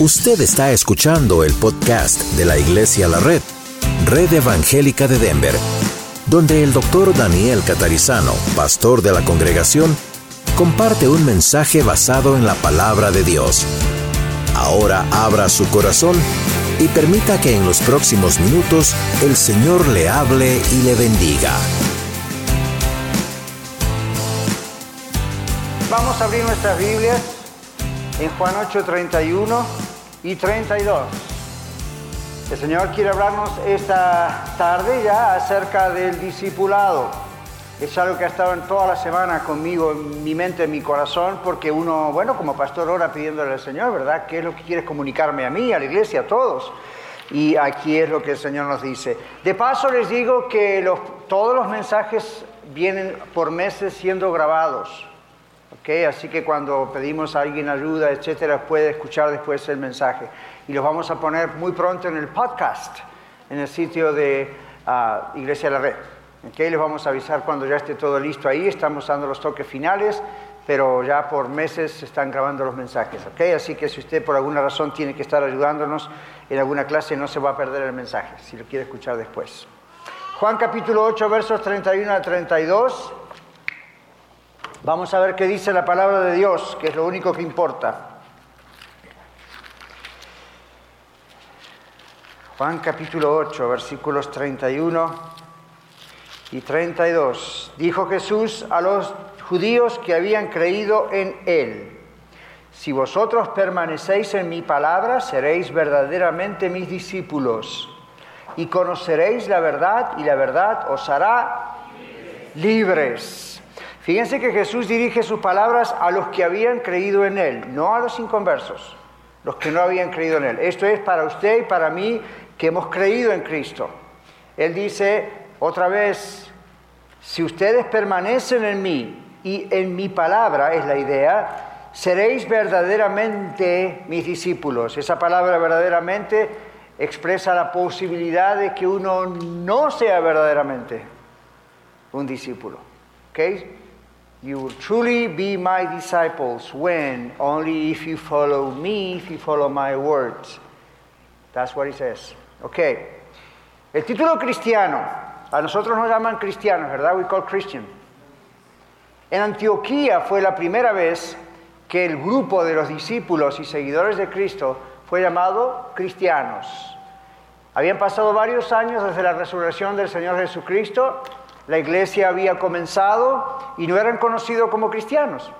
Usted está escuchando el podcast de la Iglesia La Red, Red Evangélica de Denver, donde el doctor Daniel Catarizano, pastor de la congregación, comparte un mensaje basado en la palabra de Dios. Ahora abra su corazón y permita que en los próximos minutos el Señor le hable y le bendiga. Vamos a abrir nuestras Biblias en Juan 8, 31 y 32. El Señor quiere hablarnos esta tarde ya acerca del discipulado. Es algo que ha estado en toda la semana conmigo, en mi mente, en mi corazón, porque uno, bueno, como pastor ora pidiéndole al Señor, ¿verdad? ¿Qué es lo que quieres comunicarme a mí, a la iglesia, a todos? Y aquí es lo que el Señor nos dice. De paso les digo que todos los mensajes vienen por meses siendo grabados. Así que cuando pedimos a alguien ayuda, etcétera, puede escuchar después el mensaje. Y los vamos a poner muy pronto en el podcast, en el sitio de ah, Iglesia de la Red. ¿okay? Les vamos a avisar cuando ya esté todo listo ahí. Estamos dando los toques finales, pero ya por meses se están grabando los mensajes. ¿okay? Así que si usted por alguna razón tiene que estar ayudándonos en alguna clase, no se va a perder el mensaje, si lo quiere escuchar después. Juan capítulo 8, versos 31 a 32. Vamos a ver qué dice la palabra de Dios, que es lo único que importa. Juan capítulo 8, versículos 31 y 32. Dijo Jesús a los judíos que habían creído en Él, si vosotros permanecéis en mi palabra, seréis verdaderamente mis discípulos y conoceréis la verdad y la verdad os hará libres. Fíjense que Jesús dirige sus palabras a los que habían creído en Él, no a los inconversos, los que no habían creído en Él. Esto es para usted y para mí que hemos creído en Cristo. Él dice otra vez, si ustedes permanecen en mí y en mi palabra, es la idea, seréis verdaderamente mis discípulos. Esa palabra verdaderamente expresa la posibilidad de que uno no sea verdaderamente un discípulo. ¿Okay? You will truly be my disciples when only if you follow me, if you follow my words. That's what he says. Ok. El título cristiano. A nosotros nos llaman cristianos, ¿verdad? We call Christian. En Antioquía fue la primera vez que el grupo de los discípulos y seguidores de Cristo fue llamado cristianos. Habían pasado varios años desde la resurrección del Señor Jesucristo la iglesia había comenzado y no eran conocidos como cristianos,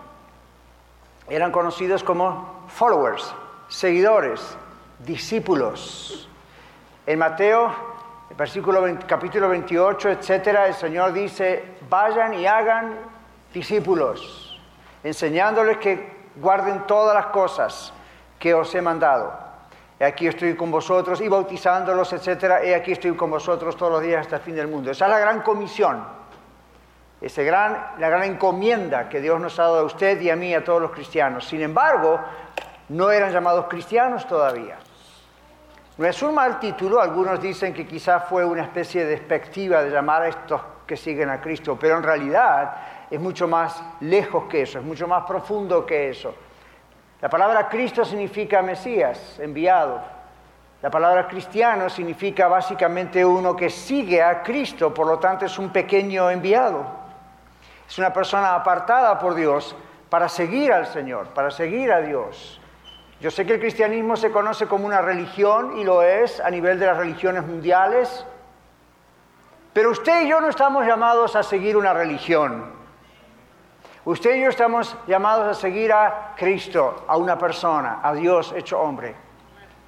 eran conocidos como followers, seguidores, discípulos. En Mateo, capítulo 28, etcétera, el Señor dice, vayan y hagan discípulos, enseñándoles que guarden todas las cosas que os he mandado aquí estoy con vosotros, y bautizándolos, etcétera, y aquí estoy con vosotros todos los días hasta el fin del mundo. Esa es la gran comisión, esa gran, la gran encomienda que Dios nos ha dado a usted y a mí, a todos los cristianos. Sin embargo, no eran llamados cristianos todavía. No es un mal título, algunos dicen que quizás fue una especie de despectiva de llamar a estos que siguen a Cristo, pero en realidad es mucho más lejos que eso, es mucho más profundo que eso. La palabra Cristo significa Mesías, enviado. La palabra cristiano significa básicamente uno que sigue a Cristo, por lo tanto es un pequeño enviado. Es una persona apartada por Dios para seguir al Señor, para seguir a Dios. Yo sé que el cristianismo se conoce como una religión y lo es a nivel de las religiones mundiales, pero usted y yo no estamos llamados a seguir una religión. Usted y yo estamos llamados a seguir a Cristo, a una persona, a Dios hecho hombre,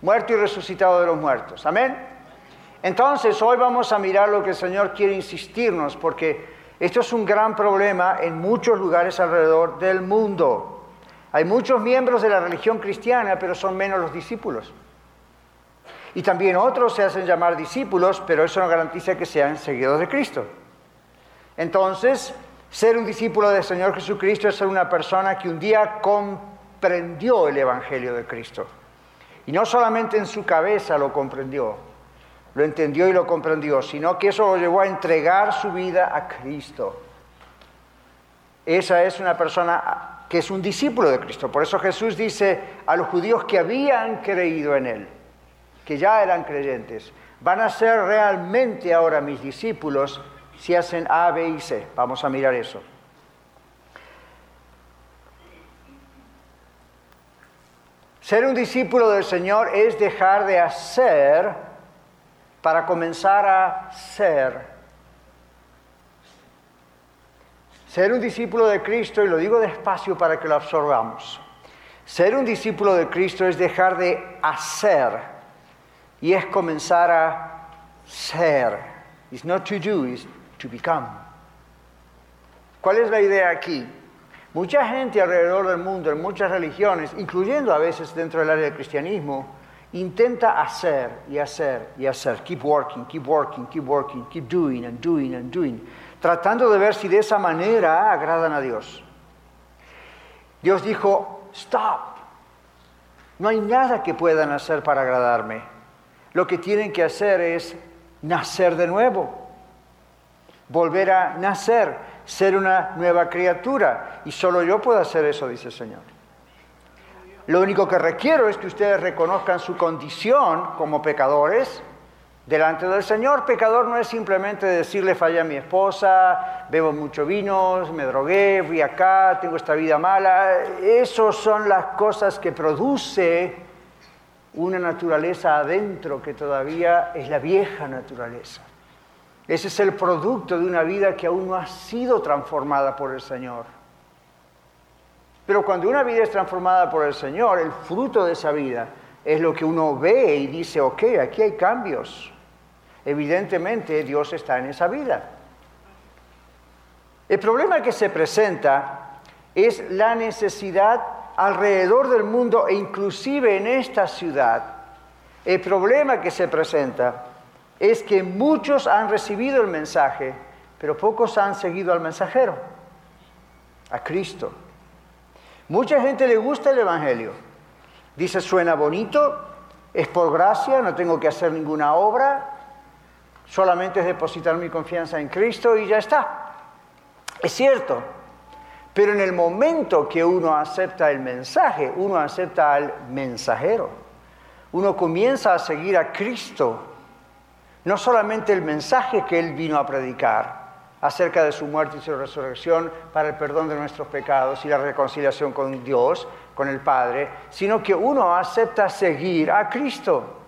muerto y resucitado de los muertos. Amén. Entonces, hoy vamos a mirar lo que el Señor quiere insistirnos, porque esto es un gran problema en muchos lugares alrededor del mundo. Hay muchos miembros de la religión cristiana, pero son menos los discípulos. Y también otros se hacen llamar discípulos, pero eso no garantiza que sean seguidores de Cristo. Entonces, ser un discípulo del Señor Jesucristo es ser una persona que un día comprendió el Evangelio de Cristo. Y no solamente en su cabeza lo comprendió, lo entendió y lo comprendió, sino que eso lo llevó a entregar su vida a Cristo. Esa es una persona que es un discípulo de Cristo. Por eso Jesús dice a los judíos que habían creído en Él, que ya eran creyentes, van a ser realmente ahora mis discípulos si hacen A, B y C. Vamos a mirar eso. Ser un discípulo del Señor es dejar de hacer para comenzar a ser. Ser un discípulo de Cristo, y lo digo despacio para que lo absorbamos, ser un discípulo de Cristo es dejar de hacer y es comenzar a ser. It's not to do, it's to become. ¿Cuál es la idea aquí? Mucha gente alrededor del mundo, en muchas religiones, incluyendo a veces dentro del área del cristianismo, intenta hacer y hacer y hacer. Keep working, keep working, keep working, keep doing and doing and doing. Tratando de ver si de esa manera agradan a Dios. Dios dijo, stop. No hay nada que puedan hacer para agradarme. Lo que tienen que hacer es nacer de nuevo. Volver a nacer ser una nueva criatura. Y solo yo puedo hacer eso, dice el Señor. Lo único que requiero es que ustedes reconozcan su condición como pecadores delante del Señor. Pecador no es simplemente decirle fallé a mi esposa, bebo mucho vino, me drogué, fui acá, tengo esta vida mala. Esas son las cosas que produce una naturaleza adentro que todavía es la vieja naturaleza. Ese es el producto de una vida que aún no ha sido transformada por el Señor. Pero cuando una vida es transformada por el Señor, el fruto de esa vida es lo que uno ve y dice, ok, aquí hay cambios. Evidentemente Dios está en esa vida. El problema que se presenta es la necesidad alrededor del mundo e inclusive en esta ciudad. El problema que se presenta es que muchos han recibido el mensaje, pero pocos han seguido al mensajero, a Cristo. Mucha gente le gusta el Evangelio. Dice, suena bonito, es por gracia, no tengo que hacer ninguna obra, solamente es depositar mi confianza en Cristo y ya está. Es cierto, pero en el momento que uno acepta el mensaje, uno acepta al mensajero. Uno comienza a seguir a Cristo no solamente el mensaje que Él vino a predicar acerca de su muerte y su resurrección para el perdón de nuestros pecados y la reconciliación con Dios, con el Padre, sino que uno acepta seguir a Cristo.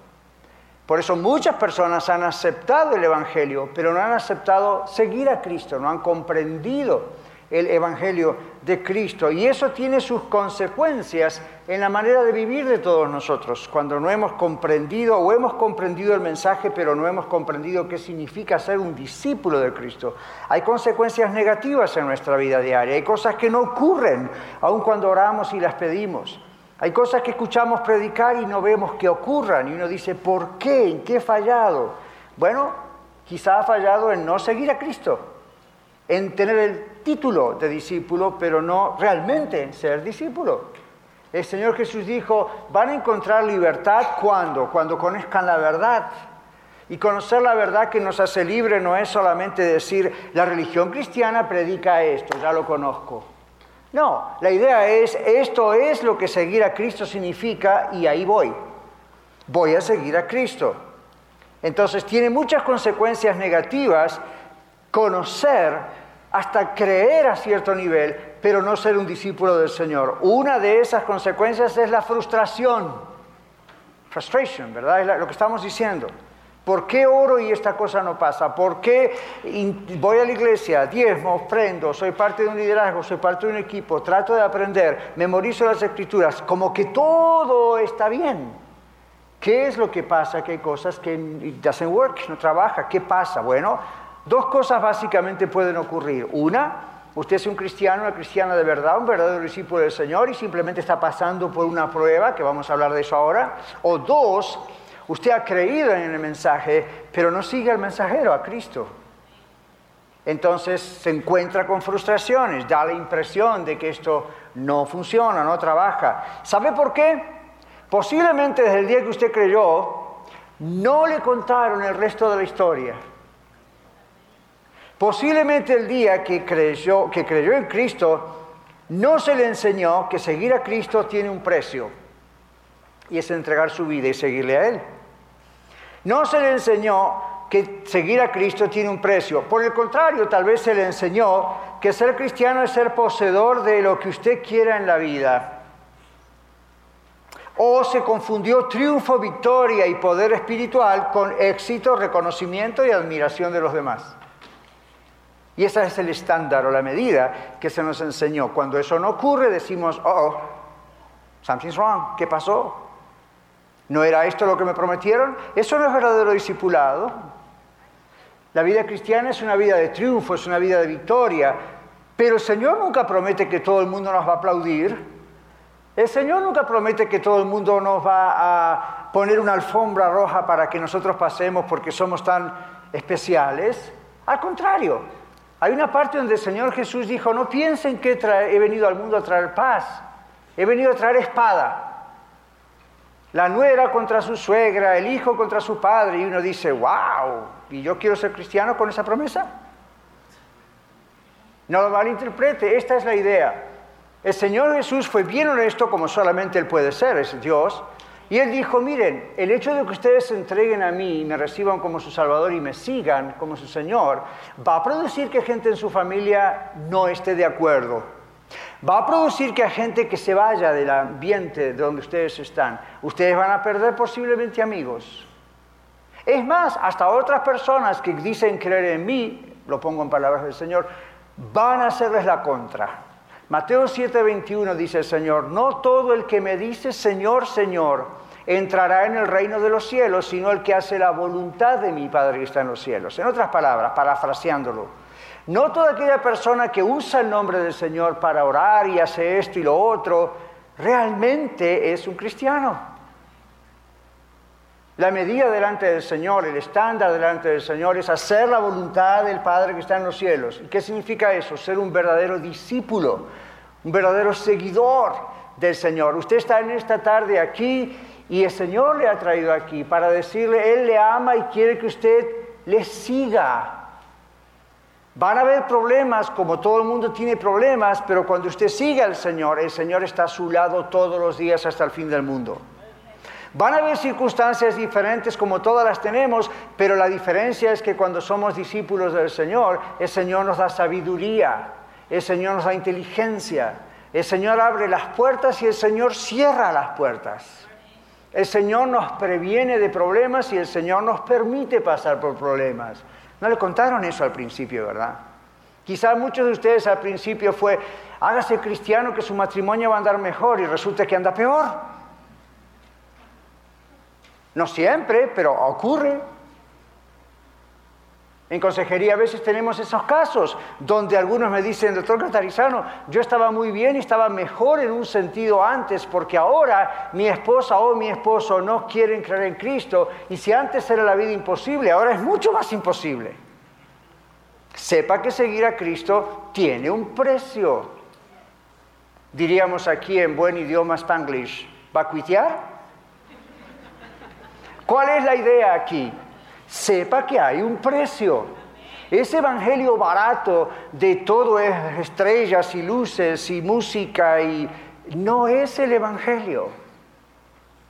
Por eso muchas personas han aceptado el Evangelio, pero no han aceptado seguir a Cristo, no han comprendido el Evangelio de Cristo. Y eso tiene sus consecuencias en la manera de vivir de todos nosotros, cuando no hemos comprendido o hemos comprendido el mensaje, pero no hemos comprendido qué significa ser un discípulo de Cristo. Hay consecuencias negativas en nuestra vida diaria, hay cosas que no ocurren, aun cuando oramos y las pedimos. Hay cosas que escuchamos predicar y no vemos que ocurran, y uno dice, ¿por qué? ¿En qué he fallado? Bueno, quizá ha fallado en no seguir a Cristo, en tener el título de discípulo, pero no realmente ser discípulo. El Señor Jesús dijo, van a encontrar libertad cuando, cuando conozcan la verdad. Y conocer la verdad que nos hace libre no es solamente decir, la religión cristiana predica esto, ya lo conozco. No, la idea es, esto es lo que seguir a Cristo significa y ahí voy. Voy a seguir a Cristo. Entonces tiene muchas consecuencias negativas conocer hasta creer a cierto nivel, pero no ser un discípulo del Señor. Una de esas consecuencias es la frustración. Frustration, ¿verdad? Es lo que estamos diciendo. ¿Por qué oro y esta cosa no pasa? ¿Por qué voy a la iglesia, diezmo, ofrendo, soy parte de un liderazgo, soy parte de un equipo, trato de aprender, memorizo las escrituras, como que todo está bien? ¿Qué es lo que pasa? Que hay cosas que doesn't work, no trabaja. ¿Qué pasa? Bueno, Dos cosas básicamente pueden ocurrir. Una, usted es un cristiano, una cristiana de verdad, un verdadero discípulo del Señor y simplemente está pasando por una prueba, que vamos a hablar de eso ahora. O dos, usted ha creído en el mensaje, pero no sigue al mensajero, a Cristo. Entonces se encuentra con frustraciones, da la impresión de que esto no funciona, no trabaja. ¿Sabe por qué? Posiblemente desde el día que usted creyó, no le contaron el resto de la historia. Posiblemente el día que creyó, en Cristo, no se le enseñó que seguir a Cristo tiene un precio y es entregar su vida y seguirle a Él. No se le enseñó que seguir a Cristo tiene un precio. Por el contrario, tal vez se le enseñó que ser cristiano es ser poseedor de lo que usted quiera en la vida. O se confundió triunfo, victoria y poder espiritual con éxito, reconocimiento y admiración de los demás. Y ese es el estándar o la medida que se nos enseñó. Cuando eso no ocurre, decimos, oh, something's wrong, ¿qué pasó? ¿No era esto lo que me prometieron? Eso no es verdadero discipulado. La vida cristiana es una vida de triunfo, es una vida de victoria, pero el Señor nunca promete que todo el mundo nos va a aplaudir. El Señor nunca promete que todo el mundo nos va a poner una alfombra roja para que nosotros pasemos porque somos tan especiales. Al contrario, hay una parte donde el Señor Jesús dijo, no piensen que he venido al mundo a traer paz, he venido a traer espada. La nuera contra su suegra, el hijo contra su padre, y uno dice, wow, ¿y yo quiero ser cristiano con esa promesa? No lo malinterprete, esta es la idea. El Señor Jesús fue bien honesto como solamente Él puede ser, es Dios, y él dijo, miren, el hecho de que ustedes se entreguen a mí y me reciban como su Salvador y me sigan como su Señor, va a producir que gente en su familia no esté de acuerdo. Va a producir que a gente que se vaya del ambiente de donde ustedes están, ustedes van a perder posiblemente amigos. Es más, hasta otras personas que dicen creer en mí, lo pongo en palabras del Señor, van a hacerles la contra. Mateo 7:21 dice el Señor, no todo el que me dice Señor, Señor, entrará en el reino de los cielos, sino el que hace la voluntad de mi Padre que está en los cielos. En otras palabras, parafraseándolo, no toda aquella persona que usa el nombre del Señor para orar y hace esto y lo otro, realmente es un cristiano. La medida delante del Señor, el estándar delante del Señor es hacer la voluntad del Padre que está en los cielos. ¿Y qué significa eso? Ser un verdadero discípulo, un verdadero seguidor del Señor. Usted está en esta tarde aquí y el Señor le ha traído aquí para decirle, Él le ama y quiere que usted le siga. Van a haber problemas, como todo el mundo tiene problemas, pero cuando usted sigue al Señor, el Señor está a su lado todos los días hasta el fin del mundo. Van a haber circunstancias diferentes como todas las tenemos, pero la diferencia es que cuando somos discípulos del Señor, el Señor nos da sabiduría, el Señor nos da inteligencia, el Señor abre las puertas y el Señor cierra las puertas. El Señor nos previene de problemas y el Señor nos permite pasar por problemas. No le contaron eso al principio, ¿verdad? Quizás muchos de ustedes al principio fue, hágase cristiano que su matrimonio va a andar mejor y resulta que anda peor. No siempre, pero ocurre. En consejería a veces tenemos esos casos donde algunos me dicen, doctor Catarizano, yo estaba muy bien y estaba mejor en un sentido antes porque ahora mi esposa o mi esposo no quieren creer en Cristo y si antes era la vida imposible, ahora es mucho más imposible. Sepa que seguir a Cristo tiene un precio. Diríamos aquí en buen idioma spanglish, ¿va a cuitear? ¿Cuál es la idea aquí? Sepa que hay un precio. Ese evangelio barato de todo es estrellas y luces y música y no es el evangelio.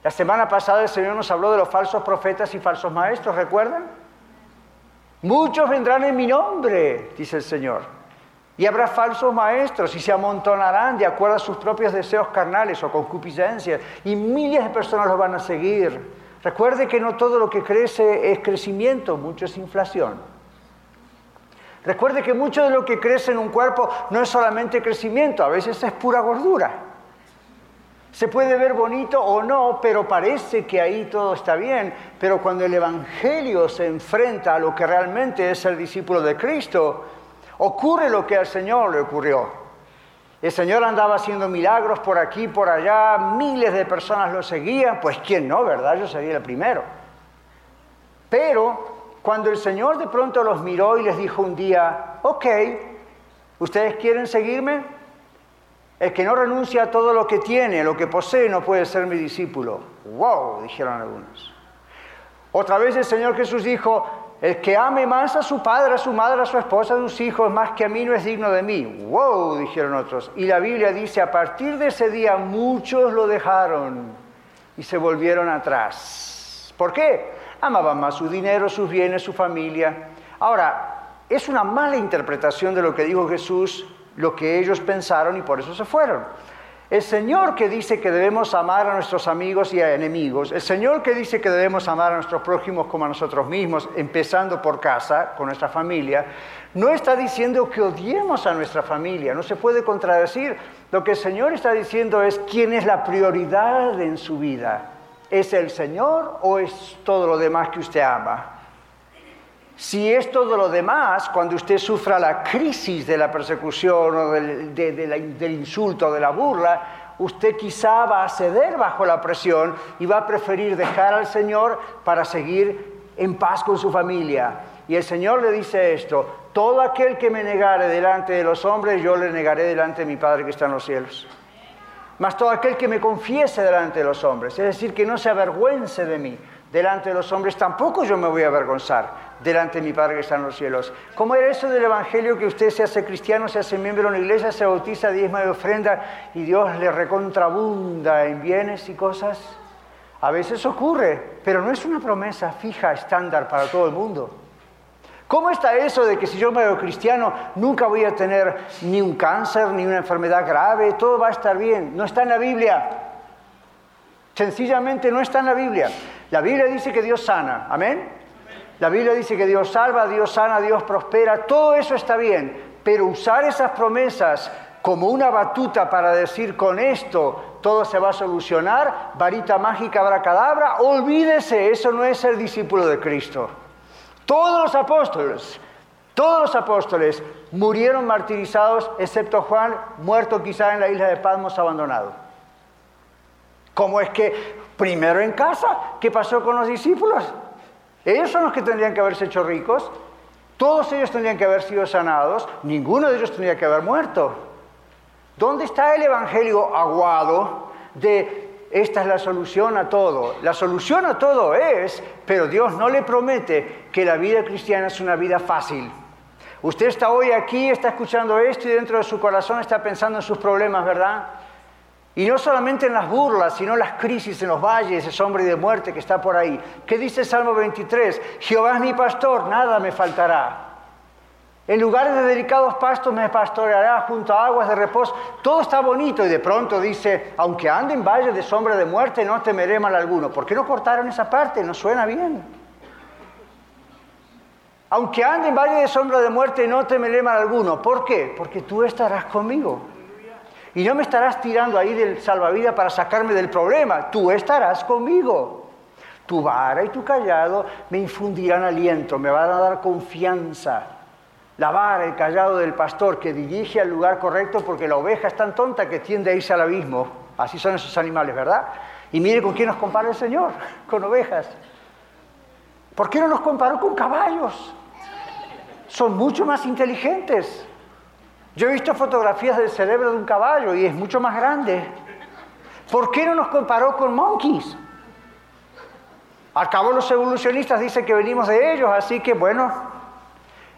La semana pasada el Señor nos habló de los falsos profetas y falsos maestros, ¿recuerdan? Muchos vendrán en mi nombre, dice el Señor. Y habrá falsos maestros y se amontonarán de acuerdo a sus propios deseos carnales o concupiscencias. Y miles de personas los van a seguir. Recuerde que no todo lo que crece es crecimiento, mucho es inflación. Recuerde que mucho de lo que crece en un cuerpo no es solamente crecimiento, a veces es pura gordura. Se puede ver bonito o no, pero parece que ahí todo está bien. Pero cuando el Evangelio se enfrenta a lo que realmente es el discípulo de Cristo, ocurre lo que al Señor le ocurrió. El Señor andaba haciendo milagros por aquí, por allá, miles de personas lo seguían, pues quién no, ¿verdad? Yo sería el primero. Pero cuando el Señor de pronto los miró y les dijo un día, ok, ¿ustedes quieren seguirme? El que no renuncia a todo lo que tiene, lo que posee, no puede ser mi discípulo. ¡Wow! dijeron algunos. Otra vez el Señor Jesús dijo, El que ame más a su padre, a su madre, a su esposa, a sus hijos, más que a mí, no es digno de mí. ¡Wow! dijeron otros. Y la Biblia dice, a partir de ese día muchos lo dejaron y se volvieron atrás. ¿Por qué? Amaban más su dinero, sus bienes, su familia. Ahora, es una mala interpretación de lo que dijo Jesús, lo que ellos pensaron y por eso se fueron. El Señor que dice que debemos amar a nuestros amigos y a enemigos, el Señor que dice que debemos amar a nuestros prójimos como a nosotros mismos, empezando por casa, con nuestra familia, no está diciendo que odiemos a nuestra familia, no se puede contradecir. Lo que el Señor está diciendo es quién es la prioridad en su vida. ¿Es el Señor o es todo lo demás que usted ama? Si es todo lo demás, cuando usted sufra la crisis de la persecución o del, del insulto o de la burla, usted quizá va a ceder bajo la presión y va a preferir dejar al Señor para seguir en paz con su familia. Y el Señor le dice esto, todo aquel que me negare delante de los hombres, yo le negaré delante de mi Padre que está en los cielos. Mas todo aquel que me confiese delante de los hombres, es decir, que no se avergüence de mí delante de los hombres, tampoco yo me voy a avergonzar delante de mi Padre que está en los cielos. ¿Cómo era eso del Evangelio que usted se hace cristiano, se hace miembro de una iglesia, se bautiza, diezma de ofrenda y Dios le recontrabunda en bienes y cosas? A veces ocurre, pero no es una promesa fija, estándar para todo el mundo. ¿Cómo está eso de que si yo me hago cristiano nunca voy a tener ni un cáncer, ni una enfermedad grave, todo va a estar bien? No está en la Biblia. Sencillamente no está en la Biblia. La Biblia dice que Dios sana, amén. La Biblia dice que Dios salva, Dios sana, Dios prospera, todo eso está bien, pero usar esas promesas como una batuta para decir con esto todo se va a solucionar, varita mágica, abracadabra, olvídese, eso no es ser discípulo de Cristo. Todos los apóstoles, todos los apóstoles murieron martirizados, excepto Juan, muerto quizá en la isla de Patmos, abandonado. ¿Cómo es que primero en casa? ¿Qué pasó con los discípulos? Ellos son los que tendrían que haberse hecho ricos, todos ellos tendrían que haber sido sanados, ninguno de ellos tendría que haber muerto. ¿Dónde está el Evangelio aguado de esta es la solución a todo? La solución a todo es, pero Dios no le promete que la vida cristiana es una vida fácil. Usted está hoy aquí, está escuchando esto y dentro de su corazón está pensando en sus problemas, ¿verdad? Y no solamente en las burlas, sino en las crisis en los valles, ese hombre de muerte que está por ahí. ¿Qué dice el Salmo 23? Jehová es mi pastor, nada me faltará. En lugares de delicados pastos me pastoreará junto a aguas de reposo. Todo está bonito y de pronto dice, aunque ande en valle de sombra de muerte, no temeré mal alguno. ¿Por qué no cortaron esa parte? No suena bien. Aunque ande en valle de sombra de muerte, no temeré mal alguno. ¿Por qué? Porque tú estarás conmigo. Y no me estarás tirando ahí del salvavidas para sacarme del problema. Tú estarás conmigo. Tu vara y tu callado me infundirán aliento, me van a dar confianza. La vara, el callado del pastor que dirige al lugar correcto porque la oveja es tan tonta que tiende a irse al abismo. Así son esos animales, ¿verdad? Y mire con quién nos compara el Señor, con ovejas. ¿Por qué no nos comparó con caballos? Son mucho más inteligentes. Yo he visto fotografías del cerebro de un caballo y es mucho más grande. ¿Por qué no nos comparó con monkeys? Al cabo los evolucionistas dicen que venimos de ellos, así que bueno,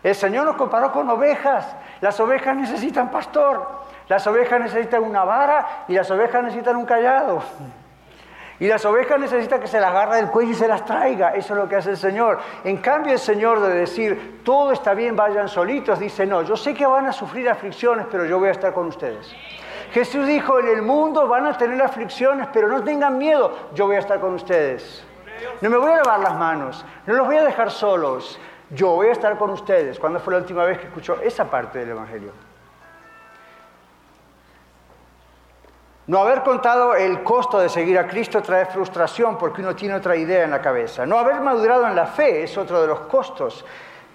el Señor nos comparó con ovejas. Las ovejas necesitan pastor, las ovejas necesitan una vara y las ovejas necesitan un callado. Y las ovejas necesitan que se las agarre del cuello y se las traiga. Eso es lo que hace el Señor. En cambio, el Señor de decir, todo está bien, vayan solitos, dice, no, yo sé que van a sufrir aflicciones, pero yo voy a estar con ustedes. Jesús dijo, en el mundo van a tener aflicciones, pero no tengan miedo, yo voy a estar con ustedes. No me voy a lavar las manos, no los voy a dejar solos, yo voy a estar con ustedes. ¿Cuándo fue la última vez que escuchó esa parte del Evangelio? No haber contado el costo de seguir a Cristo trae frustración porque uno tiene otra idea en la cabeza. No haber madurado en la fe es otro de los costos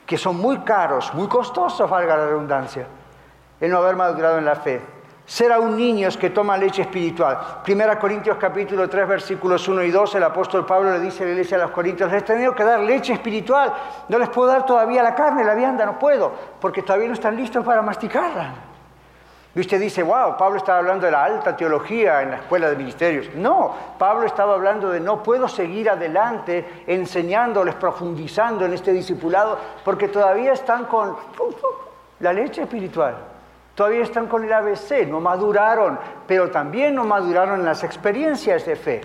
que son muy caros, muy costosos, valga la redundancia, el no haber madurado en la fe. Ser aún niños que toman leche espiritual. Primera Corintios capítulo 3 versículos 1 y 2, el apóstol Pablo le dice a la iglesia a los Corintios, les he tenido que dar leche espiritual, no les puedo dar todavía la carne, la vianda, no puedo, porque todavía no están listos para masticarla. Y usted dice, wow, Pablo estaba hablando de la alta teología en la escuela de ministerios. No, Pablo estaba hablando de no puedo seguir adelante enseñándoles, profundizando en este discipulado, porque todavía están con la leche espiritual. Todavía están con el ABC, no maduraron, pero también no maduraron en las experiencias de fe.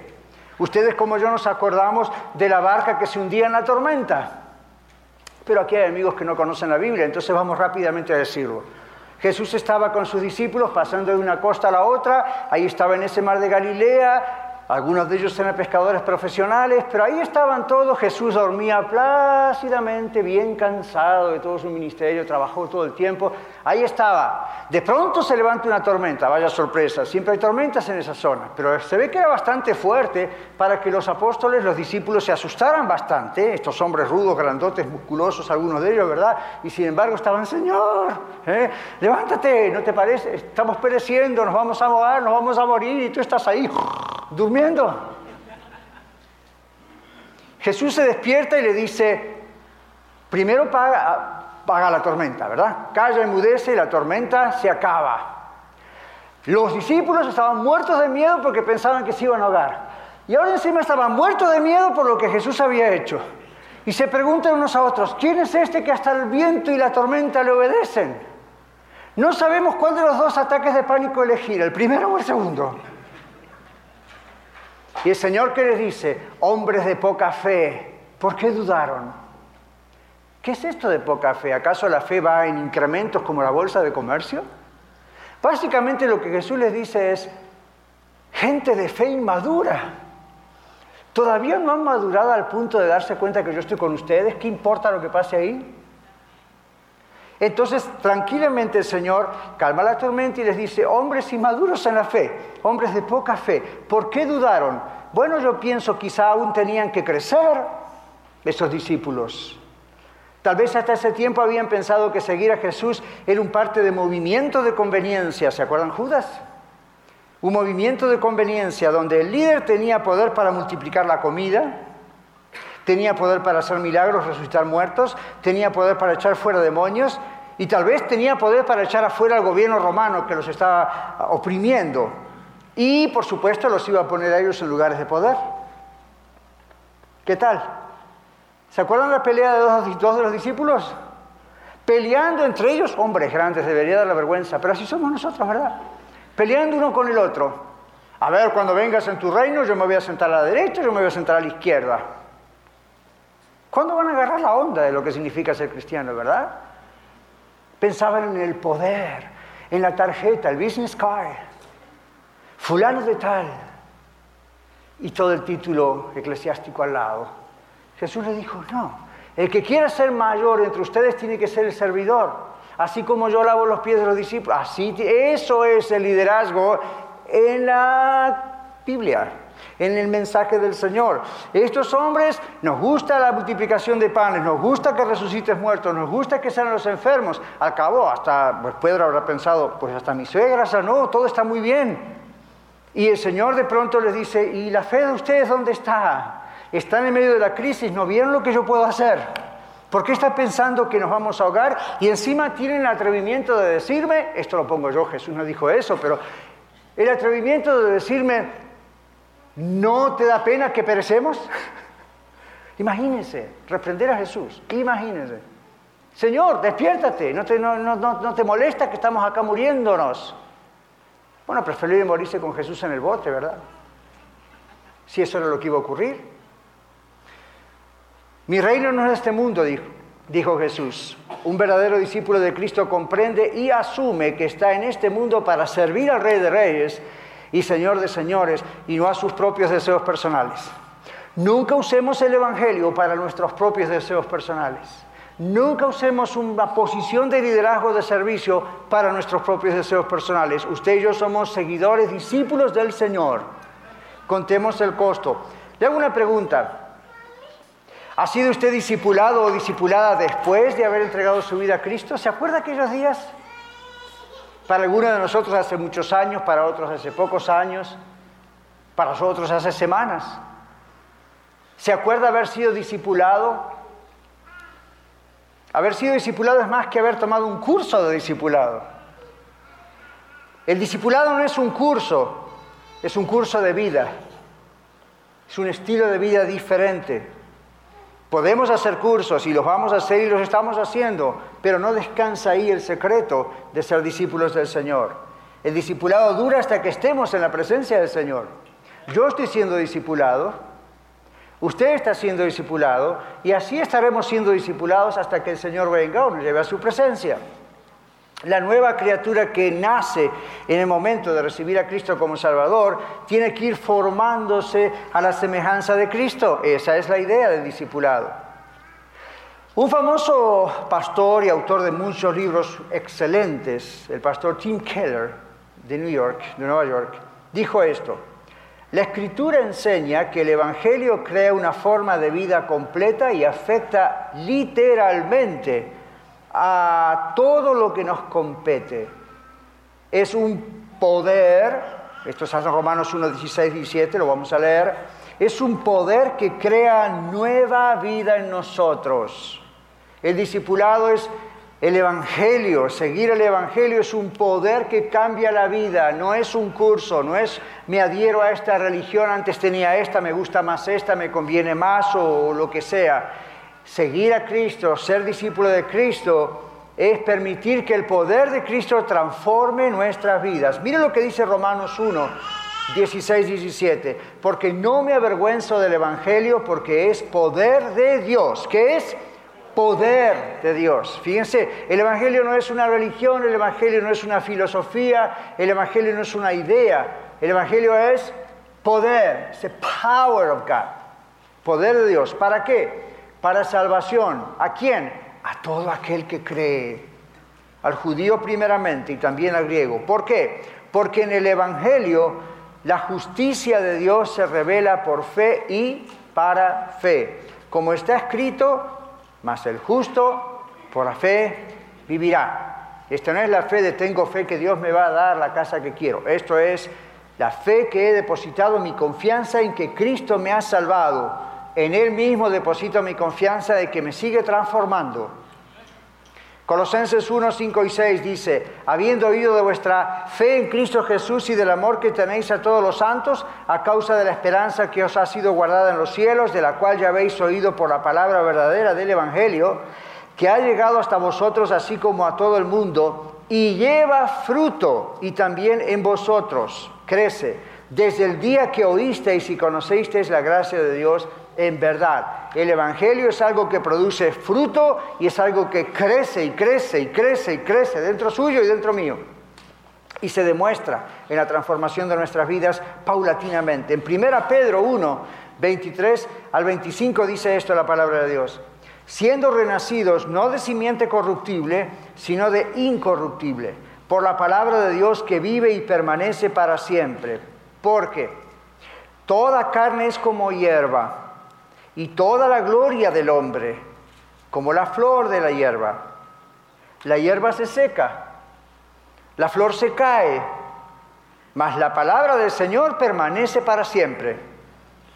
Ustedes como yo nos acordamos de la barca que se hundía en la tormenta. Pero aquí hay amigos que no conocen la Biblia, entonces vamos rápidamente a decirlo. Jesús estaba con sus discípulos pasando de una costa a la otra, ahí estaba en ese mar de Galilea, algunos de ellos eran pescadores profesionales, pero ahí estaban todos. Jesús dormía plácidamente, bien cansado de todo su ministerio, trabajó todo el tiempo. Ahí estaba. De pronto se levanta una tormenta, vaya sorpresa. Siempre hay tormentas en esa zona, pero se ve que era bastante fuerte para que los apóstoles, los discípulos se asustaran bastante. Estos hombres rudos, grandotes, musculosos, algunos de ellos, ¿verdad? Y sin embargo estaban, Señor, ¿eh? levántate, ¿no te parece? Estamos pereciendo, nos vamos a mover, nos vamos a morir y tú estás ahí Jesús se despierta y le dice, primero paga, paga la tormenta, ¿verdad? Calla, enmudece y la tormenta se acaba. Los discípulos estaban muertos de miedo porque pensaban que se iban a ahogar. Y ahora encima estaban muertos de miedo por lo que Jesús había hecho. Y se preguntan unos a otros, ¿quién es este que hasta el viento y la tormenta le obedecen? No sabemos cuál de los dos ataques de pánico elegir, el primero o el segundo. Y el Señor que les dice, hombres de poca fe, ¿por qué dudaron? ¿Qué es esto de poca fe? ¿Acaso la fe va en incrementos como la bolsa de comercio? Básicamente lo que Jesús les dice es, gente de fe inmadura, todavía no han madurado al punto de darse cuenta que yo estoy con ustedes, ¿qué importa lo que pase ahí? Entonces, tranquilamente el Señor calma la tormenta y les dice, hombres inmaduros en la fe, hombres de poca fe, ¿por qué dudaron? Bueno, yo pienso quizá aún tenían que crecer esos discípulos. Tal vez hasta ese tiempo habían pensado que seguir a Jesús era un parte de movimiento de conveniencia. ¿Se acuerdan Judas? Un movimiento de conveniencia donde el líder tenía poder para multiplicar la comida, tenía poder para hacer milagros, resucitar muertos, tenía poder para echar fuera demonios y tal vez tenía poder para echar afuera al gobierno romano que los estaba oprimiendo. Y por supuesto los iba a poner a ellos en lugares de poder. ¿Qué tal? ¿Se acuerdan la pelea de dos, dos de los discípulos? Peleando entre ellos, hombres grandes, debería dar la vergüenza, pero así somos nosotros, ¿verdad? Peleando uno con el otro. A ver, cuando vengas en tu reino, yo me voy a sentar a la derecha, yo me voy a sentar a la izquierda. ¿Cuándo van a agarrar la onda de lo que significa ser cristiano, verdad? Pensaban en el poder, en la tarjeta, el business card, fulano de tal, y todo el título eclesiástico al lado. Jesús le dijo, no, el que quiera ser mayor entre ustedes tiene que ser el servidor, así como yo lavo los pies de los discípulos. Así, eso es el liderazgo en la Biblia en el mensaje del Señor. Estos hombres nos gusta la multiplicación de panes, nos gusta que resucites muertos, nos gusta que sean los enfermos. Al cabo, hasta pues Pedro habrá pensado, pues hasta mi suegra no, todo está muy bien. Y el Señor de pronto les dice, ¿y la fe de ustedes dónde está? Están en medio de la crisis, ¿no vieron lo que yo puedo hacer? ¿Por qué está pensando que nos vamos a ahogar? Y encima tienen el atrevimiento de decirme, esto lo pongo yo, Jesús no dijo eso, pero el atrevimiento de decirme, ¿No te da pena que perecemos? Imagínense, reprender a Jesús, imagínense. Señor, despiértate, no te, no, te molesta que estamos acá muriéndonos. Bueno, preferiría morirse con Jesús en el bote, ¿verdad? Si eso era lo que iba a ocurrir. Mi reino no es de este mundo, dijo Jesús. Un verdadero discípulo de Cristo comprende y asume que está en este mundo para servir al Rey de Reyes y Señor de señores y no a sus propios deseos personales. Nunca usemos el Evangelio para nuestros propios deseos personales. Nunca usemos una posición de liderazgo de servicio para nuestros propios deseos personales. Usted y yo somos seguidores, discípulos del Señor. Contemos el costo. Le hago una pregunta. ¿Ha sido usted discipulado o discipulada después de haber entregado su vida a Cristo? ¿Se acuerda aquellos días? Para algunos de nosotros hace muchos años, para otros hace pocos años, para otros hace semanas. ¿Se acuerda haber sido discipulado? Haber sido discipulado es más que haber tomado un curso de discipulado. El discipulado no es un curso, es un curso de vida. Es un estilo de vida diferente. Podemos hacer cursos y los vamos a hacer y los estamos haciendo, pero no descansa ahí el secreto de ser discípulos del Señor. El discipulado dura hasta que estemos en la presencia del Señor. Yo estoy siendo discipulado, usted está siendo discipulado y así estaremos siendo discipulados hasta que el Señor venga o nos lleve a su presencia. La nueva criatura que nace en el momento de recibir a Cristo como Salvador tiene que ir formándose a la semejanza de Cristo. Esa es la idea del discipulado. Un famoso pastor y autor de muchos libros excelentes, el pastor Tim Keller de New York, de Nueva York, dijo esto. La escritura enseña que el Evangelio crea una forma de vida completa y afecta literalmente a todo lo que nos compete. Es un poder, esto es Romanos 1, 16, 17, lo vamos a leer, es un poder que crea nueva vida en nosotros. El discipulado es el Evangelio, seguir el Evangelio es un poder que cambia la vida, no es un curso, no es me adhiero a esta religión, antes tenía esta, me gusta más esta, me conviene más o lo que sea seguir a Cristo, ser discípulo de Cristo, es permitir que el poder de Cristo transforme nuestras vidas. Mire lo que dice Romanos 1, 16, 17. Porque no me avergüenzo del Evangelio porque es poder de Dios. ¿Qué es? Poder de Dios. Fíjense, el Evangelio no es una religión, el Evangelio no es una filosofía, el Evangelio no es una idea. El Evangelio es poder, es the power of God. Poder de Dios. ¿Para qué? Para salvación. ¿A quién? A todo aquel que cree. Al judío primeramente y también al griego. ¿Por qué? Porque en el Evangelio la justicia de Dios se revela por fe y para fe. Como está escrito, mas el justo por la fe vivirá. Esta no es la fe de tengo fe que Dios me va a dar la casa que quiero. Esto es la fe que he depositado mi confianza en que Cristo me ha salvado en Él mismo deposito mi confianza de que me sigue transformando. Colosenses 1, 5 y 6 dice, habiendo oído de vuestra fe en Cristo Jesús y del amor que tenéis a todos los santos, a causa de la esperanza que os ha sido guardada en los cielos, de la cual ya habéis oído por la palabra verdadera del Evangelio, que ha llegado hasta vosotros así como a todo el mundo, y lleva fruto, y también en vosotros crece, desde el día que oísteis y conocisteis la gracia de Dios en verdad. El Evangelio es algo que produce fruto y es algo que crece y crece y crece y crece dentro suyo y dentro mío. Y se demuestra en la transformación de nuestras vidas paulatinamente. En 1 Pedro 1, 23 al 25 dice esto la palabra de Dios. Siendo renacidos no de simiente corruptible, sino de incorruptible, por la palabra de Dios que vive y permanece para siempre. Porque toda carne es como hierba y toda la gloria del hombre, como la flor de la hierba. La hierba se seca, la flor se cae, mas la palabra del Señor permanece para siempre.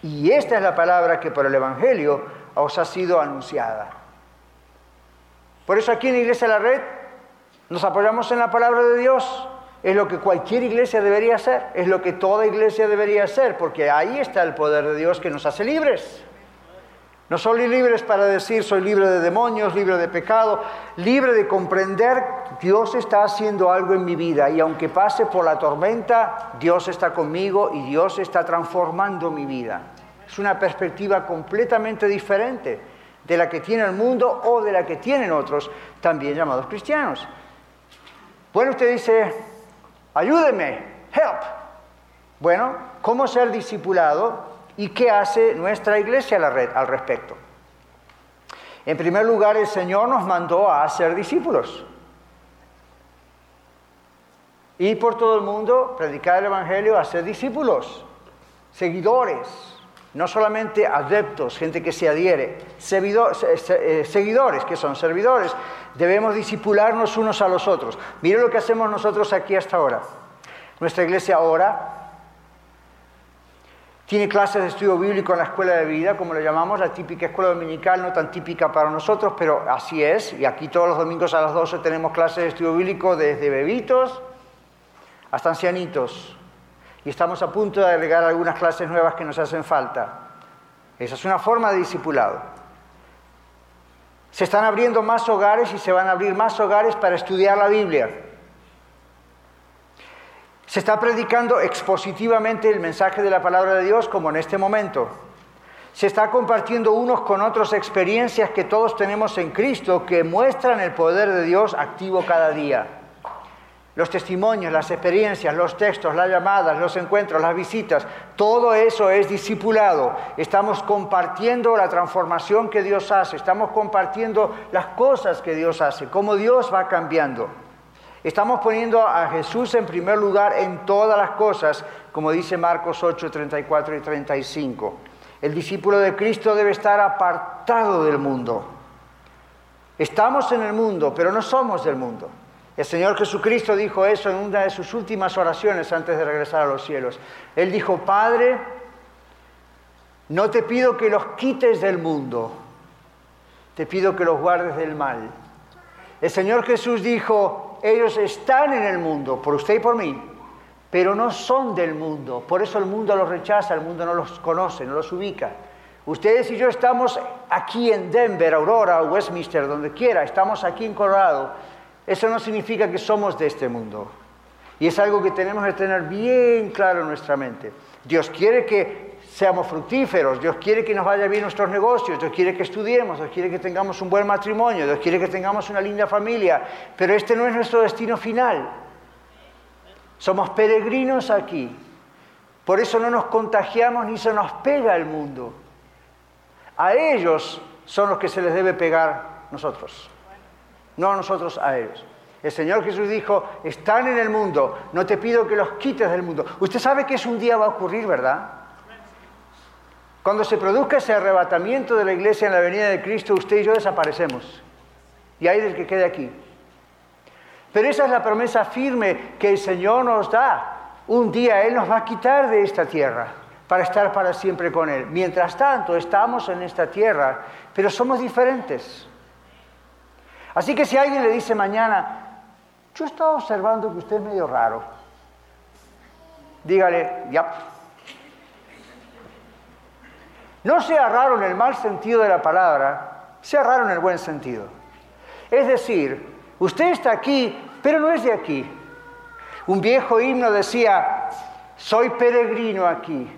Y esta es la palabra que por el Evangelio os ha sido anunciada. Por eso aquí en Iglesia la Red nos apoyamos en la palabra de Dios. Es lo que cualquier iglesia debería hacer, es lo que toda iglesia debería hacer, porque ahí está el poder de Dios que nos hace libres. No soy libres para decir soy libre de demonios, libre de pecado, libre de comprender Dios está haciendo algo en mi vida y aunque pase por la tormenta, Dios está conmigo y Dios está transformando mi vida. Es una perspectiva completamente diferente de la que tiene el mundo o de la que tienen otros, también llamados cristianos. Bueno, usted dice, ayúdeme, help. Bueno, ¿cómo ser discipulado? ¿Y qué hace nuestra iglesia al respecto? En primer lugar, el Señor nos mandó a hacer discípulos. Y por todo el mundo, predicar el Evangelio, hacer discípulos, seguidores, no solamente adeptos, gente que se adhiere, eh, seguidores, que son servidores. Debemos discipularnos unos a los otros. Mire lo que hacemos nosotros aquí hasta ahora. Nuestra iglesia ora, tiene clases de estudio bíblico en la escuela de vida, como le llamamos, la típica escuela dominical, no tan típica para nosotros, pero así es. Y aquí todos los domingos a las 12 tenemos clases de estudio bíblico desde bebitos hasta ancianitos. Y estamos a punto de agregar algunas clases nuevas que nos hacen falta. Esa es una forma de discipulado. Se están abriendo más hogares y se van a abrir más hogares para estudiar la Biblia. Se está predicando expositivamente el mensaje de la palabra de Dios como en este momento. Se está compartiendo unos con otros experiencias que todos tenemos en Cristo que muestran el poder de Dios activo cada día. Los testimonios, las experiencias, los textos, las llamadas, los encuentros, las visitas, todo eso es discipulado. Estamos compartiendo la transformación que Dios hace, estamos compartiendo las cosas que Dios hace, cómo Dios va cambiando. Estamos poniendo a Jesús en primer lugar en todas las cosas, como dice Marcos 8, 34 y 35. El discípulo de Cristo debe estar apartado del mundo. Estamos en el mundo, pero no somos del mundo. El Señor Jesucristo dijo eso en una de sus últimas oraciones antes de regresar a los cielos. Él dijo, Padre, no te pido que los quites del mundo, te pido que los guardes del mal. El Señor Jesús dijo, ellos están en el mundo, por usted y por mí, pero no son del mundo. Por eso el mundo los rechaza, el mundo no los conoce, no los ubica. Ustedes y yo estamos aquí en Denver, Aurora, Westminster, donde quiera, estamos aquí en Colorado. Eso no significa que somos de este mundo. Y es algo que tenemos que tener bien claro en nuestra mente. Dios quiere que seamos fructíferos, Dios quiere que nos vaya bien nuestros negocios, Dios quiere que estudiemos, Dios quiere que tengamos un buen matrimonio, Dios quiere que tengamos una linda familia, pero este no es nuestro destino final. Somos peregrinos aquí, por eso no nos contagiamos ni se nos pega el mundo. A ellos son los que se les debe pegar nosotros, no a nosotros a ellos. El Señor Jesús dijo, están en el mundo, no te pido que los quites del mundo. Usted sabe que eso un día va a ocurrir, ¿verdad? Cuando se produzca ese arrebatamiento de la iglesia en la venida de Cristo, usted y yo desaparecemos. Y hay del que quede aquí. Pero esa es la promesa firme que el Señor nos da. Un día Él nos va a quitar de esta tierra para estar para siempre con Él. Mientras tanto, estamos en esta tierra, pero somos diferentes. Así que si alguien le dice mañana, yo estaba observando que usted es medio raro, dígale, ya, no sea raro el mal sentido de la palabra, sea raro en el buen sentido. Es decir, usted está aquí, pero no es de aquí. Un viejo himno decía, soy peregrino aquí,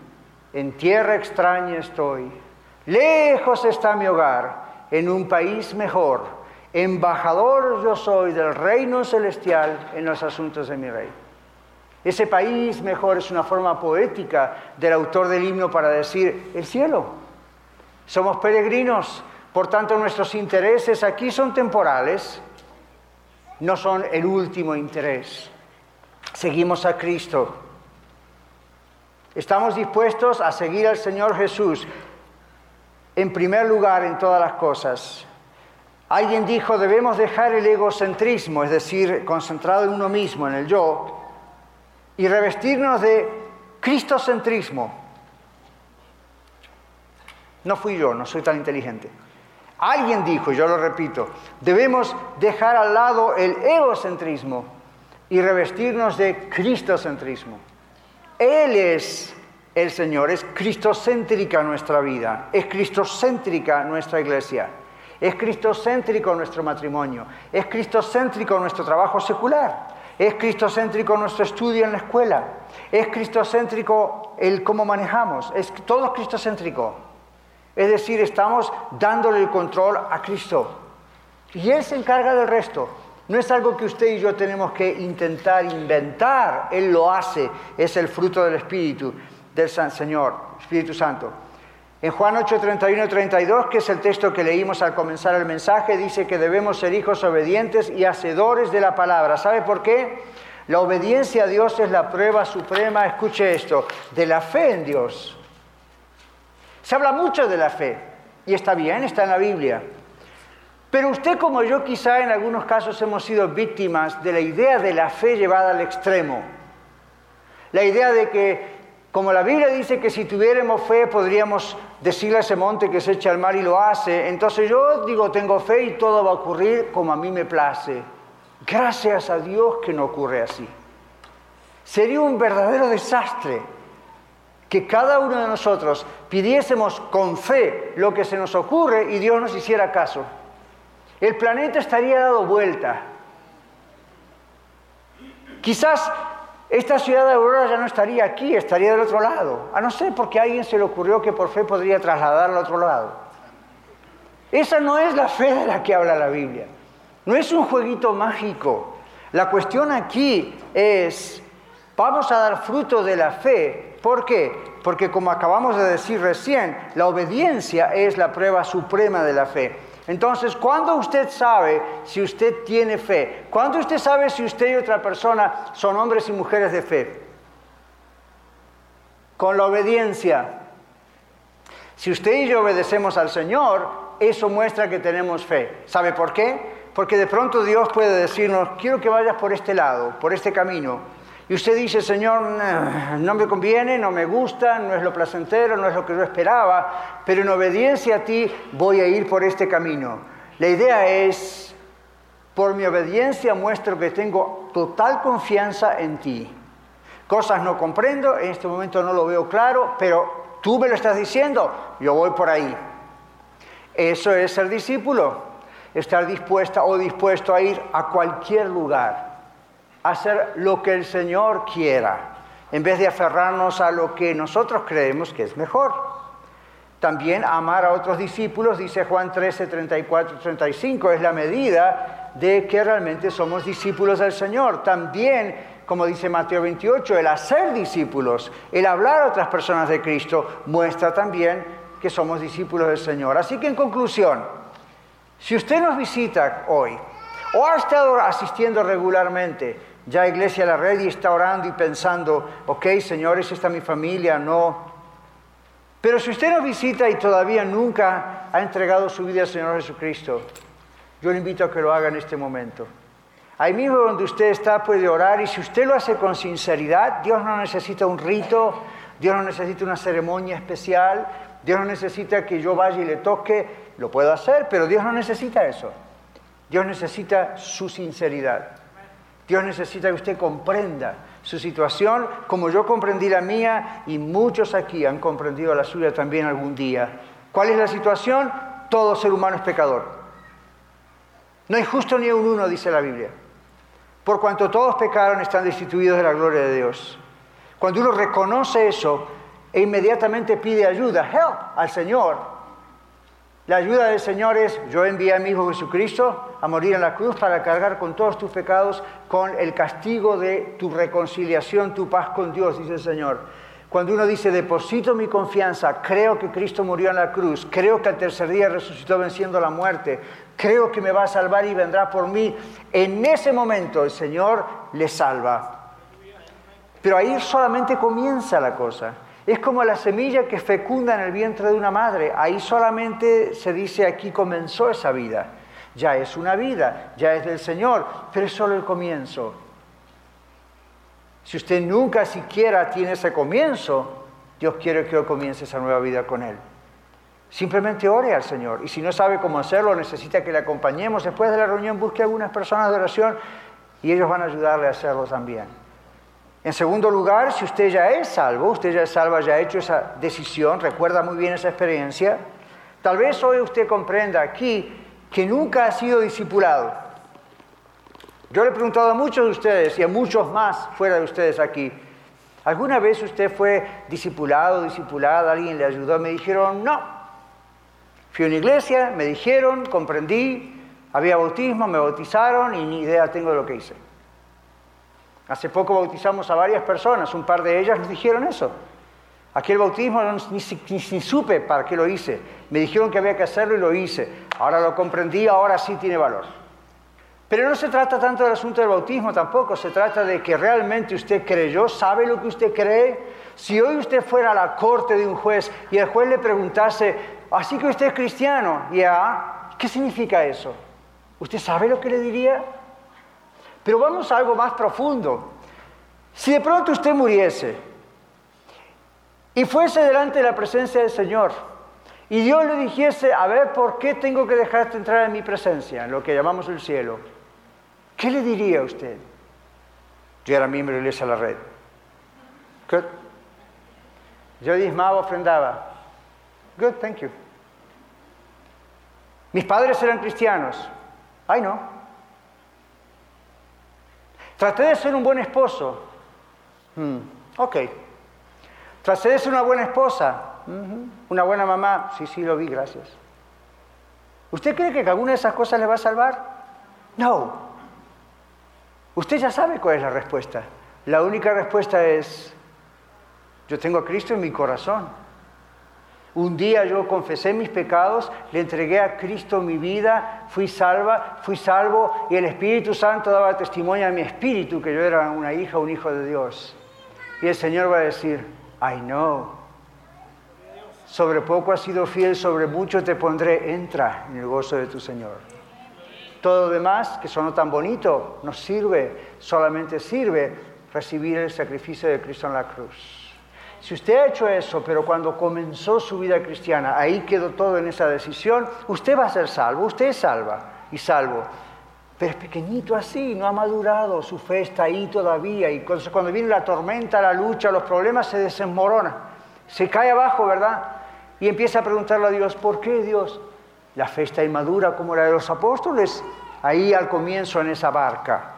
en tierra extraña estoy, lejos está mi hogar, en un país mejor, embajador yo soy del reino celestial en los asuntos de mi rey. Ese país mejor es una forma poética del autor del himno para decir el cielo. Somos peregrinos, por tanto nuestros intereses aquí son temporales, no son el último interés. Seguimos a Cristo. Estamos dispuestos a seguir al Señor Jesús en primer lugar en todas las cosas. Alguien dijo, debemos dejar el egocentrismo, es decir, concentrado en uno mismo, en el yo, y revestirnos de cristocentrismo. No fui yo, no soy tan inteligente. Alguien dijo, yo lo repito, debemos dejar al lado el egocentrismo y revestirnos de cristocentrismo. Él es el Señor, es cristocéntrica nuestra vida, es cristocéntrica nuestra iglesia, es cristocéntrico nuestro matrimonio, es cristocéntrico nuestro trabajo secular. Es cristocéntrico nuestro estudio en la escuela. Es cristocéntrico el cómo manejamos. Es todo cristocéntrico. Es decir, estamos dándole el control a Cristo. Y Él se encarga del resto. No es algo que usted y yo tenemos que intentar inventar. Él lo hace. Es el fruto del Espíritu del Señor, Espíritu Santo. En Juan 8, 31 y 32, que es el texto que leímos al comenzar el mensaje, dice que debemos ser hijos obedientes y hacedores de la palabra. ¿Sabe por qué? La obediencia a Dios es la prueba suprema, escuche esto, de la fe en Dios. Se habla mucho de la fe, y está bien, está en la Biblia. Pero usted como yo quizá en algunos casos hemos sido víctimas de la idea de la fe llevada al extremo. La idea de que como la Biblia dice que si tuviéramos fe podríamos decirle a ese monte que se echa al mar y lo hace, entonces yo digo tengo fe y todo va a ocurrir como a mí me place. Gracias a Dios que no ocurre así. Sería un verdadero desastre que cada uno de nosotros pidiésemos con fe lo que se nos ocurre y Dios nos hiciera caso. El planeta estaría dado vuelta. Quizás esta ciudad de Aurora ya no estaría aquí, estaría del otro lado. A no ser porque a alguien se le ocurrió que por fe podría trasladarla al otro lado. Esa no es la fe de la que habla la Biblia. No es un jueguito mágico. La cuestión aquí es, vamos a dar fruto de la fe. ¿Por qué? Porque como acabamos de decir recién, la obediencia es la prueba suprema de la fe. Entonces, ¿cuándo usted sabe si usted tiene fe? ¿Cuándo usted sabe si usted y otra persona son hombres y mujeres de fe? Con la obediencia. Si usted y yo obedecemos al Señor, eso muestra que tenemos fe. ¿Sabe por qué? Porque de pronto Dios puede decirnos, quiero que vayas por este lado, por este camino. Y usted dice, Señor, no me conviene, no me gusta, no es lo placentero, no es lo que yo esperaba, pero en obediencia a ti voy a ir por este camino. La idea es, por mi obediencia muestro que tengo total confianza en ti. Cosas no comprendo, en este momento no lo veo claro, pero tú me lo estás diciendo, yo voy por ahí. Eso es ser discípulo, estar dispuesta o dispuesto a ir a cualquier lugar hacer lo que el Señor quiera, en vez de aferrarnos a lo que nosotros creemos que es mejor. También amar a otros discípulos, dice Juan 13, 34, 35, es la medida de que realmente somos discípulos del Señor. También, como dice Mateo 28, el hacer discípulos, el hablar a otras personas de Cristo, muestra también que somos discípulos del Señor. Así que en conclusión, si usted nos visita hoy o ha estado asistiendo regularmente, ya Iglesia La Red y está orando y pensando, ok, señores, esta mi familia, no. Pero si usted nos visita y todavía nunca ha entregado su vida al Señor Jesucristo, yo le invito a que lo haga en este momento. Ahí mismo donde usted está puede orar y si usted lo hace con sinceridad, Dios no necesita un rito, Dios no necesita una ceremonia especial, Dios no necesita que yo vaya y le toque, lo puedo hacer, pero Dios no necesita eso. Dios necesita su sinceridad. Dios necesita que usted comprenda su situación como yo comprendí la mía y muchos aquí han comprendido la suya también algún día. ¿Cuál es la situación? Todo ser humano es pecador. No hay justo ni un uno, dice la Biblia. Por cuanto todos pecaron, están destituidos de la gloria de Dios. Cuando uno reconoce eso e inmediatamente pide ayuda, help al Señor, la ayuda del Señor es, yo envié a mi Hijo Jesucristo a morir en la cruz para cargar con todos tus pecados, con el castigo de tu reconciliación, tu paz con Dios, dice el Señor. Cuando uno dice, deposito mi confianza, creo que Cristo murió en la cruz, creo que al tercer día resucitó venciendo la muerte, creo que me va a salvar y vendrá por mí, en ese momento el Señor le salva. Pero ahí solamente comienza la cosa. Es como la semilla que fecunda en el vientre de una madre. Ahí solamente se dice aquí comenzó esa vida. Ya es una vida, ya es del Señor, pero es solo el comienzo. Si usted nunca siquiera tiene ese comienzo, Dios quiere que hoy comience esa nueva vida con Él. Simplemente ore al Señor. Y si no sabe cómo hacerlo, necesita que le acompañemos. Después de la reunión, busque algunas personas de oración y ellos van a ayudarle a hacerlo también. En segundo lugar, si usted ya es salvo, usted ya es salvo, ya ha hecho esa decisión, recuerda muy bien esa experiencia, tal vez hoy usted comprenda aquí que nunca ha sido discipulado. Yo le he preguntado a muchos de ustedes y a muchos más fuera de ustedes aquí, ¿alguna vez usted fue discipulado, discipulada, alguien le ayudó? Me dijeron, no. Fui a una iglesia, me dijeron, comprendí, había bautismo, me bautizaron y ni idea tengo de lo que hice. Hace poco bautizamos a varias personas, un par de ellas nos dijeron eso. Aquel bautismo ni, ni, supe para qué lo hice. Me dijeron que había que hacerlo y lo hice. Ahora lo comprendí, ahora sí tiene valor. Pero no se trata tanto del asunto del bautismo tampoco, se trata de que realmente usted creyó, sabe lo que usted cree. Si hoy usted fuera a la corte de un juez y el juez le preguntase, así que usted es cristiano, ya, ¿qué significa eso? ¿Usted sabe lo que le diría? Pero vamos a algo más profundo. Si de pronto usted muriese y fuese delante de la presencia del Señor y Dios le dijese, a ver, ¿por qué tengo que dejarte entrar en mi presencia, en lo que llamamos el cielo? ¿Qué le diría a usted? Yo era miembro de la iglesia la red. Good. Yo diezmaba, ofrendaba. Good, thank you. Mis padres eran cristianos. Ay, no. Traté de ser un buen esposo. Hmm, ok. Traté de ser una buena esposa. Una buena mamá. Sí, sí, lo vi, gracias. ¿Usted cree que alguna de esas cosas le va a salvar? No. Usted ya sabe cuál es la respuesta. La única respuesta es, yo tengo a Cristo en mi corazón. Un día yo confesé mis pecados, le entregué a Cristo mi vida, fui salva, fui salvo y el Espíritu Santo daba testimonio a mi espíritu que yo era una hija, un hijo de Dios. Y el Señor va a decir, I know. Sobre poco has sido fiel, sobre mucho te pondré, entra en el gozo de tu Señor. Todo lo demás, que son tan bonito, no sirve, solamente sirve recibir el sacrificio de Cristo en la cruz. Si usted ha hecho eso, pero cuando comenzó su vida cristiana, ahí quedó todo en esa decisión, usted va a ser salvo, usted es salva y salvo. Pero es pequeñito así, no ha madurado, su fe está ahí todavía. Y cuando viene la tormenta, la lucha, los problemas, se desmorona, se cae abajo, ¿verdad? Y empieza a preguntarle a Dios, ¿por qué Dios? La fe está inmadura como la de los apóstoles, ahí al comienzo en esa barca.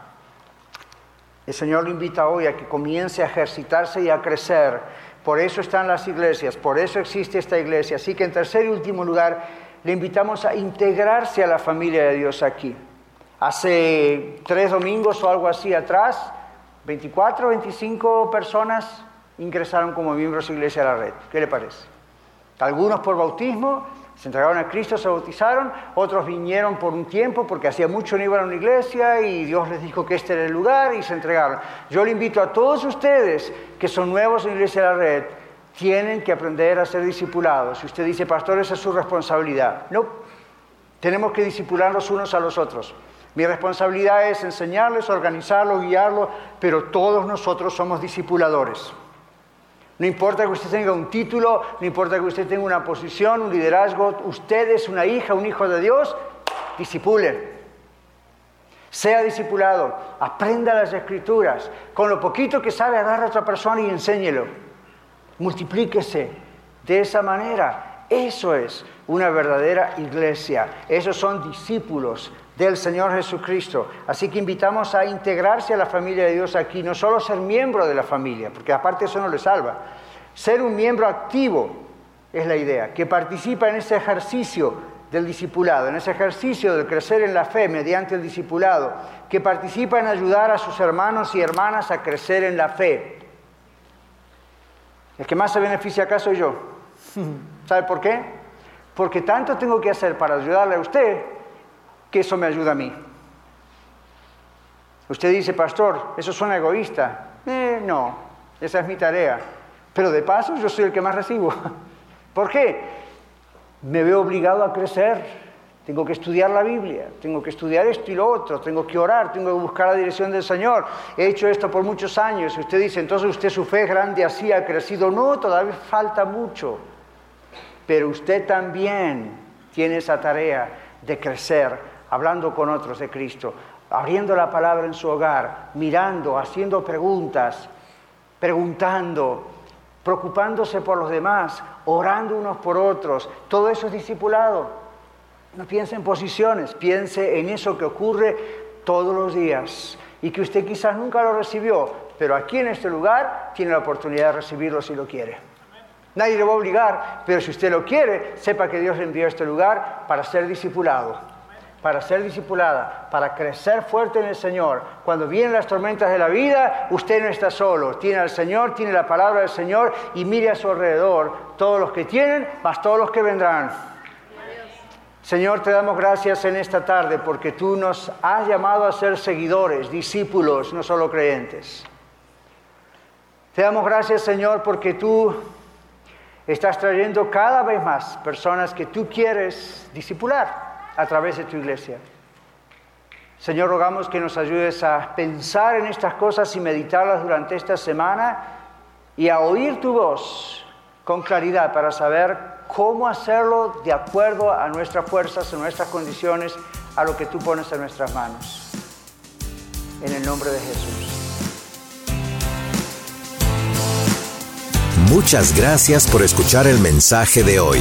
El Señor lo invita hoy a que comience a ejercitarse y a crecer por eso están las iglesias, por eso existe esta iglesia. Así que en tercer y último lugar, le invitamos a integrarse a la familia de Dios aquí. Hace tres domingos o algo así atrás, 24, 25 personas ingresaron como miembros de Iglesia de la Red. ¿Qué le parece? Algunos por bautismo, se entregaron a Cristo, se bautizaron, otros vinieron por un tiempo porque hacía mucho no iban a una iglesia y Dios les dijo que este era el lugar y se entregaron. Yo le invito a todos ustedes que son nuevos en la iglesia de la red, tienen que aprender a ser discipulados. Si usted dice, pastor, esa es su responsabilidad. No, tenemos que discipularnos unos a los otros. Mi responsabilidad es enseñarles, organizarlos, guiarlos, pero todos nosotros somos discipuladores. No importa que usted tenga un título, no importa que usted tenga una posición, un liderazgo, usted es una hija, un hijo de Dios, disipule. Sea discipulado, aprenda las escrituras, con lo poquito que sabe agarre a otra persona y enséñelo. Multiplíquese de esa manera. Eso es una verdadera iglesia. Esos son discípulos del Señor Jesucristo. Así que invitamos a integrarse a la familia de Dios aquí, no solo ser miembro de la familia, porque aparte eso no le salva. Ser un miembro activo es la idea, que participa en ese ejercicio del discipulado, en ese ejercicio del crecer en la fe mediante el discipulado, que participa en ayudar a sus hermanos y hermanas a crecer en la fe. El que más se beneficia acá soy yo. ¿Sabe por qué? Porque tanto tengo que hacer para ayudarle a usted que eso me ayuda a mí. Usted dice, pastor, eso suena egoísta. Eh, no, esa es mi tarea. Pero de paso yo soy el que más recibo. ¿Por qué? Me veo obligado a crecer. Tengo que estudiar la Biblia, tengo que estudiar esto y lo otro, tengo que orar, tengo que buscar la dirección del Señor. He hecho esto por muchos años. Y usted dice, entonces usted su fe es grande así, ha crecido. No, todavía falta mucho. Pero usted también tiene esa tarea de crecer hablando con otros de Cristo, abriendo la palabra en su hogar, mirando, haciendo preguntas, preguntando, preocupándose por los demás, orando unos por otros. Todo eso es discipulado. No piense en posiciones, piense en eso que ocurre todos los días y que usted quizás nunca lo recibió, pero aquí en este lugar tiene la oportunidad de recibirlo si lo quiere. Nadie le va a obligar, pero si usted lo quiere, sepa que Dios envió a este lugar para ser discipulado para ser discipulada, para crecer fuerte en el Señor. Cuando vienen las tormentas de la vida, usted no está solo. Tiene al Señor, tiene la palabra del Señor y mire a su alrededor todos los que tienen, más todos los que vendrán. Señor, te damos gracias en esta tarde porque tú nos has llamado a ser seguidores, discípulos, no solo creyentes. Te damos gracias, Señor, porque tú estás trayendo cada vez más personas que tú quieres discipular a través de tu iglesia. Señor, rogamos que nos ayudes a pensar en estas cosas y meditarlas durante esta semana y a oír tu voz con claridad para saber cómo hacerlo de acuerdo a nuestras fuerzas, a nuestras condiciones, a lo que tú pones en nuestras manos. En el nombre de Jesús. Muchas gracias por escuchar el mensaje de hoy.